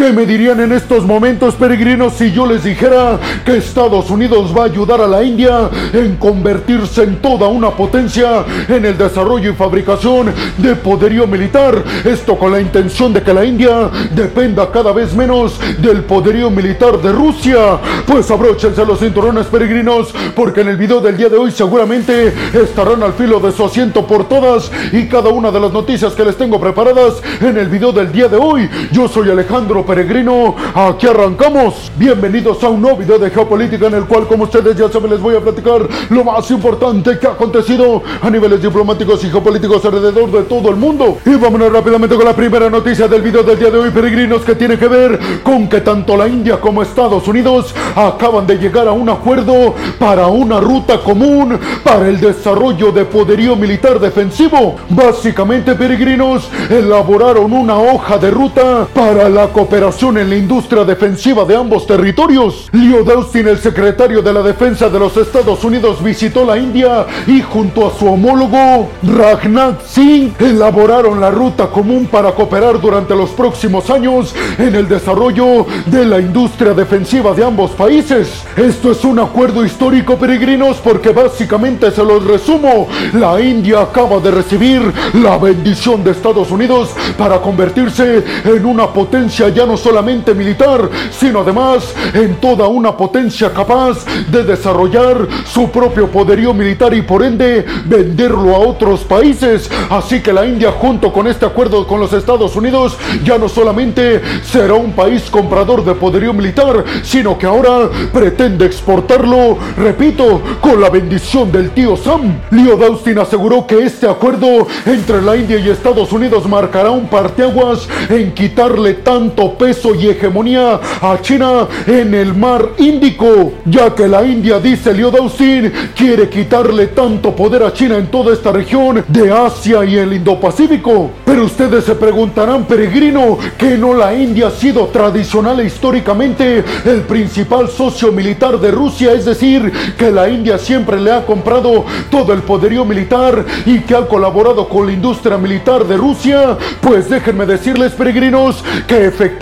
¿Qué me dirían en estos momentos, peregrinos, si yo les dijera que Estados Unidos va a ayudar a la India en convertirse en toda una potencia en el desarrollo y fabricación de poderío militar? Esto con la intención de que la India dependa cada vez menos del poderío militar de Rusia. Pues abróchense los cinturones, peregrinos, porque en el video del día de hoy seguramente estarán al filo de su asiento por todas y cada una de las noticias que les tengo preparadas en el video del día de hoy. Yo soy Alejandro Peregrino, aquí arrancamos. Bienvenidos a un nuevo video de geopolítica en el cual, como ustedes ya saben, les voy a platicar lo más importante que ha acontecido a niveles diplomáticos y geopolíticos alrededor de todo el mundo. Y vámonos rápidamente con la primera noticia del video del día de hoy, peregrinos, que tiene que ver con que tanto la India como Estados Unidos acaban de llegar a un acuerdo para una ruta común para el desarrollo de poderío militar defensivo. Básicamente, peregrinos, elaboraron una hoja de ruta para la cooperación en la industria defensiva de ambos territorios. Leo Austin, el secretario de la Defensa de los Estados Unidos, visitó la India y junto a su homólogo Rajnath Singh elaboraron la ruta común para cooperar durante los próximos años en el desarrollo de la industria defensiva de ambos países. Esto es un acuerdo histórico, peregrinos, porque básicamente se los resumo. La India acaba de recibir la bendición de Estados Unidos para convertirse en una potencia ya no solamente militar, sino además en toda una potencia capaz de desarrollar su propio poderío militar y por ende venderlo a otros países. Así que la India junto con este acuerdo con los Estados Unidos ya no solamente será un país comprador de poderío militar, sino que ahora pretende exportarlo, repito, con la bendición del tío Sam. Leo Austin aseguró que este acuerdo entre la India y Estados Unidos marcará un parteaguas en quitarle tanto peso y hegemonía a China en el mar Índico, ya que la India, dice Leo Austin, quiere quitarle tanto poder a China en toda esta región de Asia y el Indo-Pacífico. Pero ustedes se preguntarán, peregrino, que no la India ha sido tradicional e históricamente el principal socio militar de Rusia, es decir, que la India siempre le ha comprado todo el poderío militar y que ha colaborado con la industria militar de Rusia, pues déjenme decirles, peregrinos, que efectivamente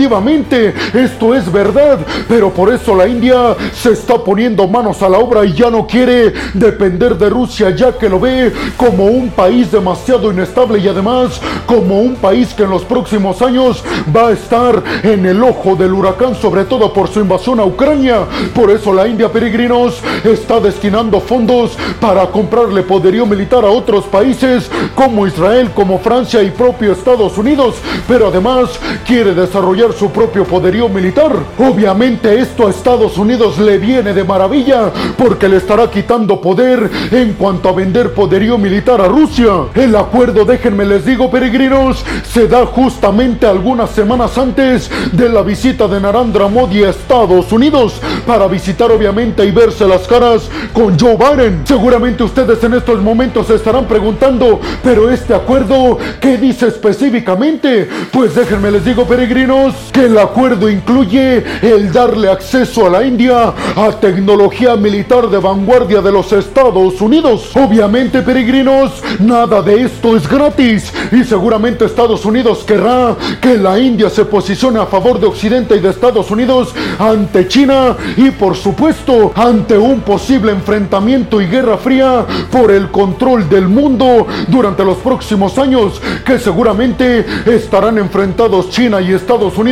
esto es verdad, pero por eso la India se está poniendo manos a la obra y ya no quiere depender de Rusia, ya que lo ve como un país demasiado inestable y además como un país que en los próximos años va a estar en el ojo del huracán, sobre todo por su invasión a Ucrania. Por eso la India, peregrinos, está destinando fondos para comprarle poderío militar a otros países como Israel, como Francia y propio Estados Unidos, pero además quiere desarrollar su propio poderío militar. Obviamente esto a Estados Unidos le viene de maravilla porque le estará quitando poder en cuanto a vender poderío militar a Rusia. El acuerdo, déjenme les digo peregrinos, se da justamente algunas semanas antes de la visita de Narendra Modi a Estados Unidos para visitar obviamente y verse las caras con Joe Biden. Seguramente ustedes en estos momentos se estarán preguntando, pero este acuerdo, ¿qué dice específicamente? Pues déjenme les digo peregrinos que el acuerdo incluye el darle acceso a la India a tecnología militar de vanguardia de los Estados Unidos. Obviamente peregrinos, nada de esto es gratis y seguramente Estados Unidos querrá que la India se posicione a favor de Occidente y de Estados Unidos ante China y por supuesto ante un posible enfrentamiento y guerra fría por el control del mundo durante los próximos años que seguramente estarán enfrentados China y Estados Unidos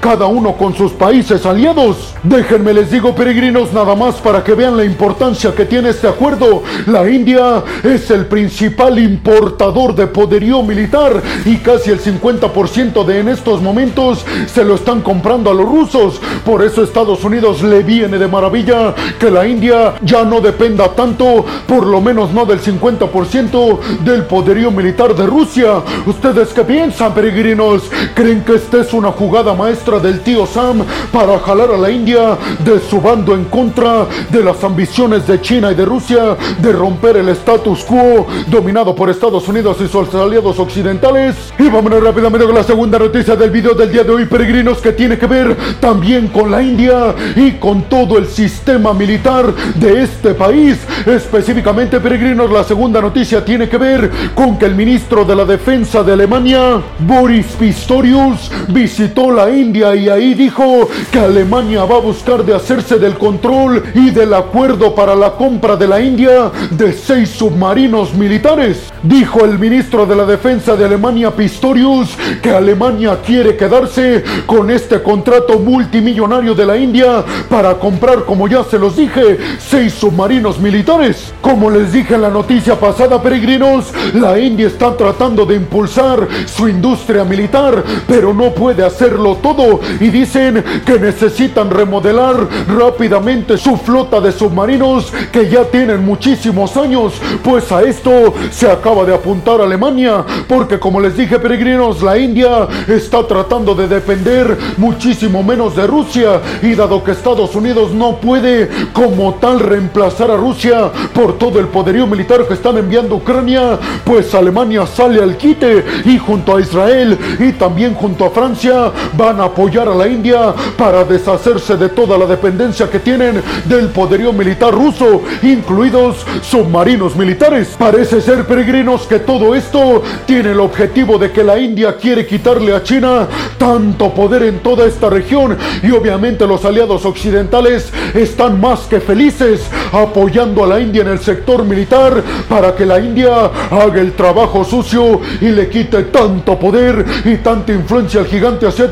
cada uno con sus países aliados. Déjenme les digo peregrinos nada más para que vean la importancia que tiene este acuerdo. La India es el principal importador de poderío militar y casi el 50% de en estos momentos se lo están comprando a los rusos. Por eso Estados Unidos le viene de maravilla que la India ya no dependa tanto, por lo menos no del 50% del poderío militar de Rusia. ¿Ustedes qué piensan, peregrinos? ¿Creen que esta es una jugada maestra del tío Sam para jalar a la India de su bando en contra de las ambiciones de China y de Rusia de romper el status quo dominado por Estados Unidos y sus aliados occidentales? Y vámonos rápidamente con la segunda noticia del video del día de hoy, peregrinos, que tiene que ver también con la India y con todo el sistema militar de este país. Específicamente, peregrinos, la segunda noticia tiene que ver con que el ministro de la Defensa de Alemania, Boris Pistorius, visitó la India y ahí dijo que Alemania va a buscar de hacerse del control y del acuerdo para la compra de la India de seis submarinos militares. Dijo el ministro de la Defensa de Alemania Pistorius que Alemania quiere quedarse con este contrato multimillonario de la India para comprar, como ya se los dije, seis submarinos militares. Como les dije en la noticia pasada, peregrinos, la India está tratando de impulsar su industria militar, pero no puede hacerlo todo y dicen que necesitan remodelar rápidamente su flota de submarinos que ya tienen muchísimos años, pues a esto se acaba de apuntar Alemania, porque como les dije peregrinos, la India está tratando de defender muchísimo menos de Rusia y dado que Estados Unidos no puede como tal reemplazar a Rusia por todo el poderío militar que están enviando Ucrania, pues Alemania sale al quite y junto a Israel y también junto a Francia van a apoyar a la India para deshacerse de toda la dependencia que tienen del poderío militar ruso, incluidos submarinos militares. Parece ser peregrinos que todo esto tiene el objetivo de que la India quiere quitarle a China tanto poder en toda esta región y obviamente los aliados occidentales están más que felices apoyando a la India en el sector militar para que la India haga el trabajo sucio y le quite tanto poder y tanta influencia al gigante asiático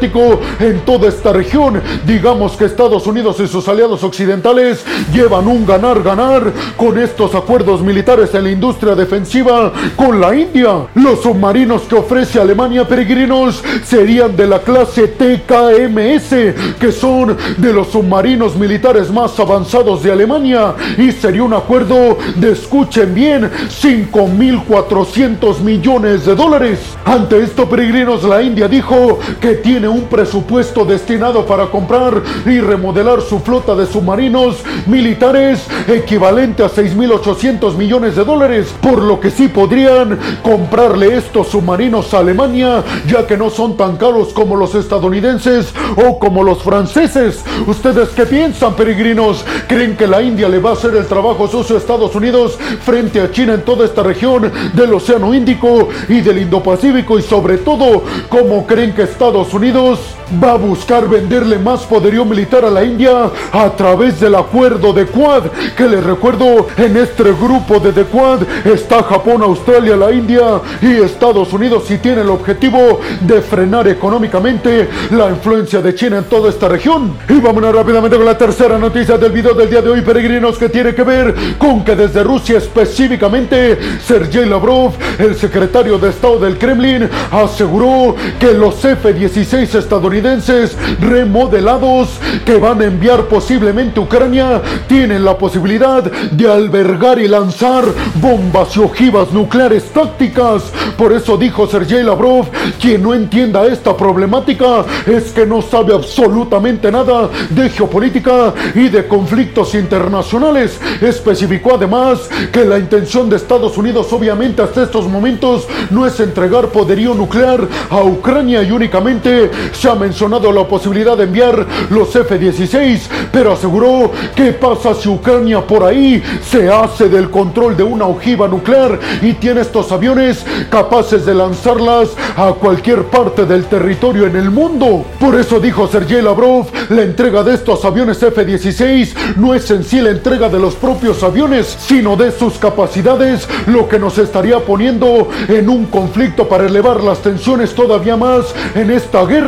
en toda esta región. Digamos que Estados Unidos y sus aliados occidentales llevan un ganar-ganar con estos acuerdos militares en la industria defensiva con la India. Los submarinos que ofrece Alemania peregrinos serían de la clase TKMS, que son de los submarinos militares más avanzados de Alemania y sería un acuerdo de, escuchen bien, 5.400 millones de dólares. Ante esto, peregrinos, la India dijo que tiene un presupuesto destinado para comprar y remodelar su flota de submarinos militares equivalente a 6.800 millones de dólares, por lo que sí podrían comprarle estos submarinos a Alemania, ya que no son tan caros como los estadounidenses o como los franceses. ¿Ustedes qué piensan, peregrinos? ¿Creen que la India le va a hacer el trabajo sucio a Estados Unidos frente a China en toda esta región del Océano Índico y del Indo-Pacífico? Y sobre todo, ¿cómo creen que Estados Unidos va a buscar venderle más poderío militar a la India a través del acuerdo de Quad? Que les recuerdo, en este grupo de The Quad está Japón, Australia, la India y Estados Unidos y tiene el objetivo de frenar económicamente la influencia de China en toda esta región. Y vámonos rápidamente con la tercera noticia del video del día de hoy, peregrinos, que tiene que ver con que desde Rusia específicamente, Sergei Lavrov, el secretario de Estado del Kremlin, aseguró que los F-16 estadounidenses remodelados que van a enviar posiblemente Ucrania tienen la posibilidad de albergar y lanzar bombas y ojivas nucleares tácticas. Por eso dijo Sergei Lavrov, quien no entienda esta problemática es que no sabe absolutamente nada de geopolítica y de conflictos internacionales. Especificó además que la intención de Estados Unidos obviamente hasta estos momentos no es entregar poderío nuclear a Ucrania y únicamente se ha mencionado la posibilidad de enviar los F-16, pero aseguró que pasa si Ucrania por ahí se hace del control de una ojiva nuclear y tiene estos aviones capaces de lanzarlas a cualquier parte del territorio en el mundo. Por eso dijo Sergei Lavrov, la entrega de estos aviones F-16 no es en sí la entrega de los propios aviones, sino de sus capacidades, lo que nos estaría poniendo en un conflicto para elevar las tensiones todavía más en esta guerra.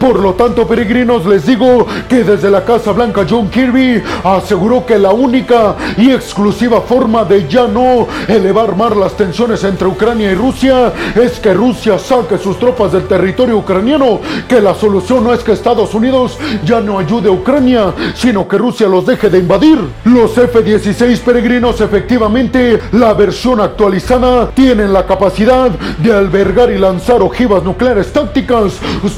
Por lo tanto, peregrinos, les digo que desde la Casa Blanca John Kirby aseguró que la única y exclusiva forma de ya no elevar más las tensiones entre Ucrania y Rusia es que Rusia saque sus tropas del territorio ucraniano, que la solución no es que Estados Unidos ya no ayude a Ucrania, sino que Rusia los deje de invadir. Los F-16 peregrinos efectivamente, la versión actualizada, tienen la capacidad de albergar y lanzar ojivas nucleares tácticas.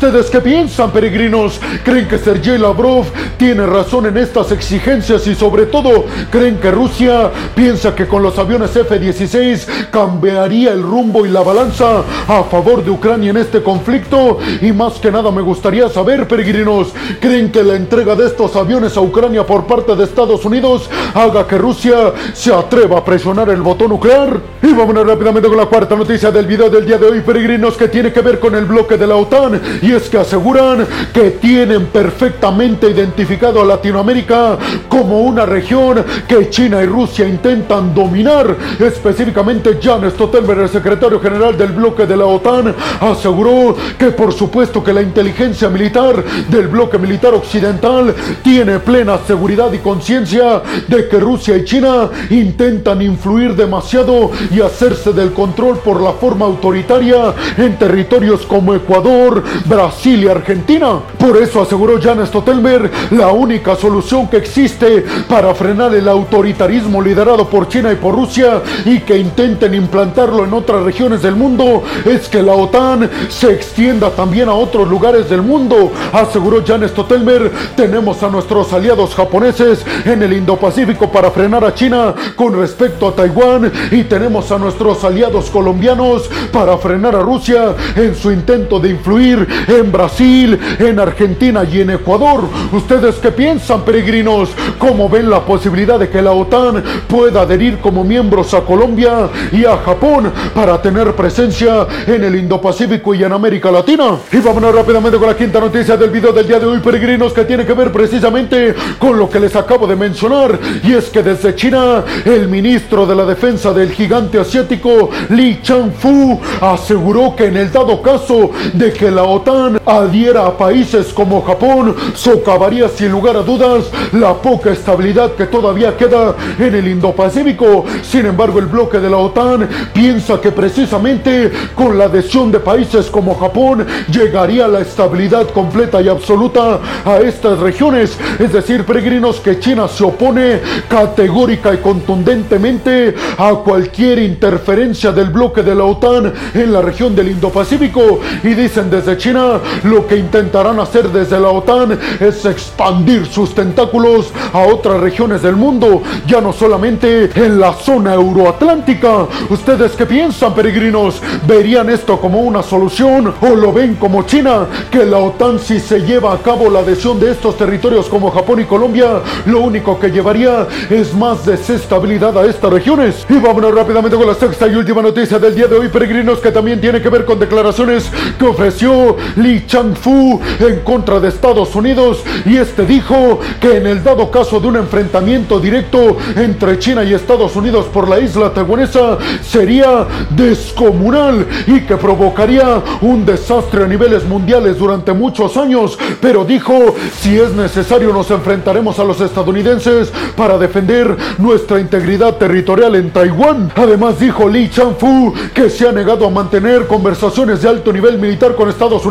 ¿Ustedes qué piensan, peregrinos? ¿Creen que Sergei Lavrov tiene razón en estas exigencias y sobre todo creen que Rusia piensa que con los aviones F-16 cambiaría el rumbo y la balanza a favor de Ucrania en este conflicto? Y más que nada me gustaría saber, peregrinos, ¿creen que la entrega de estos aviones a Ucrania por parte de Estados Unidos haga que Rusia se atreva a presionar el botón nuclear? Y vámonos rápidamente con la cuarta noticia del video del día de hoy, peregrinos, que tiene que ver con el bloque de la OTAN. Y que aseguran que tienen perfectamente identificado a Latinoamérica como una región que China y Rusia intentan dominar. Específicamente, Jan Stoltenberg, el secretario general del bloque de la OTAN, aseguró que por supuesto que la inteligencia militar del bloque militar occidental tiene plena seguridad y conciencia de que Rusia y China intentan influir demasiado y hacerse del control por la forma autoritaria en territorios como Ecuador, Brasil y Argentina. Por eso aseguró Jan Stoltenberg, la única solución que existe para frenar el autoritarismo liderado por China y por Rusia y que intenten implantarlo en otras regiones del mundo es que la OTAN se extienda también a otros lugares del mundo. Aseguró Jan Stoltenberg, tenemos a nuestros aliados japoneses en el Indo-Pacífico para frenar a China con respecto a Taiwán y tenemos a nuestros aliados colombianos para frenar a Rusia en su intento de influir en Brasil, en Argentina y en Ecuador. ¿Ustedes qué piensan, peregrinos? ¿Cómo ven la posibilidad de que la OTAN pueda adherir como miembros a Colombia y a Japón para tener presencia en el Indo-Pacífico y en América Latina? Y vámonos rápidamente con la quinta noticia del video del día de hoy, peregrinos, que tiene que ver precisamente con lo que les acabo de mencionar. Y es que desde China, el ministro de la defensa del gigante asiático, Li Changfu, aseguró que en el dado caso de que la OTAN adhiera a países como Japón, socavaría sin lugar a dudas la poca estabilidad que todavía queda en el Indo-Pacífico. Sin embargo, el bloque de la OTAN piensa que precisamente con la adhesión de países como Japón llegaría la estabilidad completa y absoluta a estas regiones. Es decir, peregrinos, que China se opone categórica y contundentemente a cualquier interferencia del bloque de la OTAN en la región del Indo-Pacífico. Y dicen desde China, lo que intentarán hacer desde la OTAN es expandir sus tentáculos a otras regiones del mundo, ya no solamente en la zona euroatlántica. ¿Ustedes qué piensan, peregrinos? ¿Verían esto como una solución o lo ven como China? Que la OTAN si se lleva a cabo la adhesión de estos territorios como Japón y Colombia, lo único que llevaría es más desestabilidad a estas regiones. Y vámonos rápidamente con la sexta y última noticia del día de hoy, peregrinos, que también tiene que ver con declaraciones que ofreció Li Changfu en contra de Estados Unidos. Y este dijo que en el dado caso de un enfrentamiento directo entre China y Estados Unidos por la isla taiwanesa, sería descomunal y que provocaría un desastre a niveles mundiales durante muchos años. Pero dijo, si es necesario nos enfrentaremos a los estadounidenses para defender nuestra integridad territorial en Taiwán. Además dijo Li Changfu que se ha negado a mantener conversaciones de alto nivel militar con Estados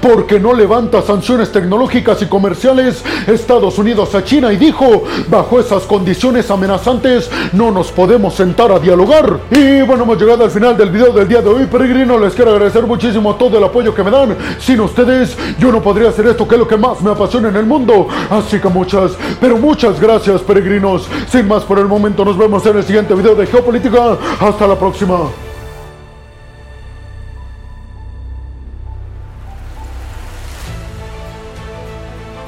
Porque no levanta sanciones tecnológicas y comerciales Estados Unidos a China y dijo, bajo esas condiciones amenazantes no nos podemos sentar a dialogar. Y bueno, hemos llegado al final del video del día de hoy, peregrino, les quiero agradecer muchísimo todo el apoyo que me dan. Sin ustedes yo no podría hacer esto que es lo que más me apasiona en el mundo. Así que muchas, pero muchas gracias peregrinos. Sin más por el momento, nos vemos en el siguiente video de Geopolítica. Hasta la próxima.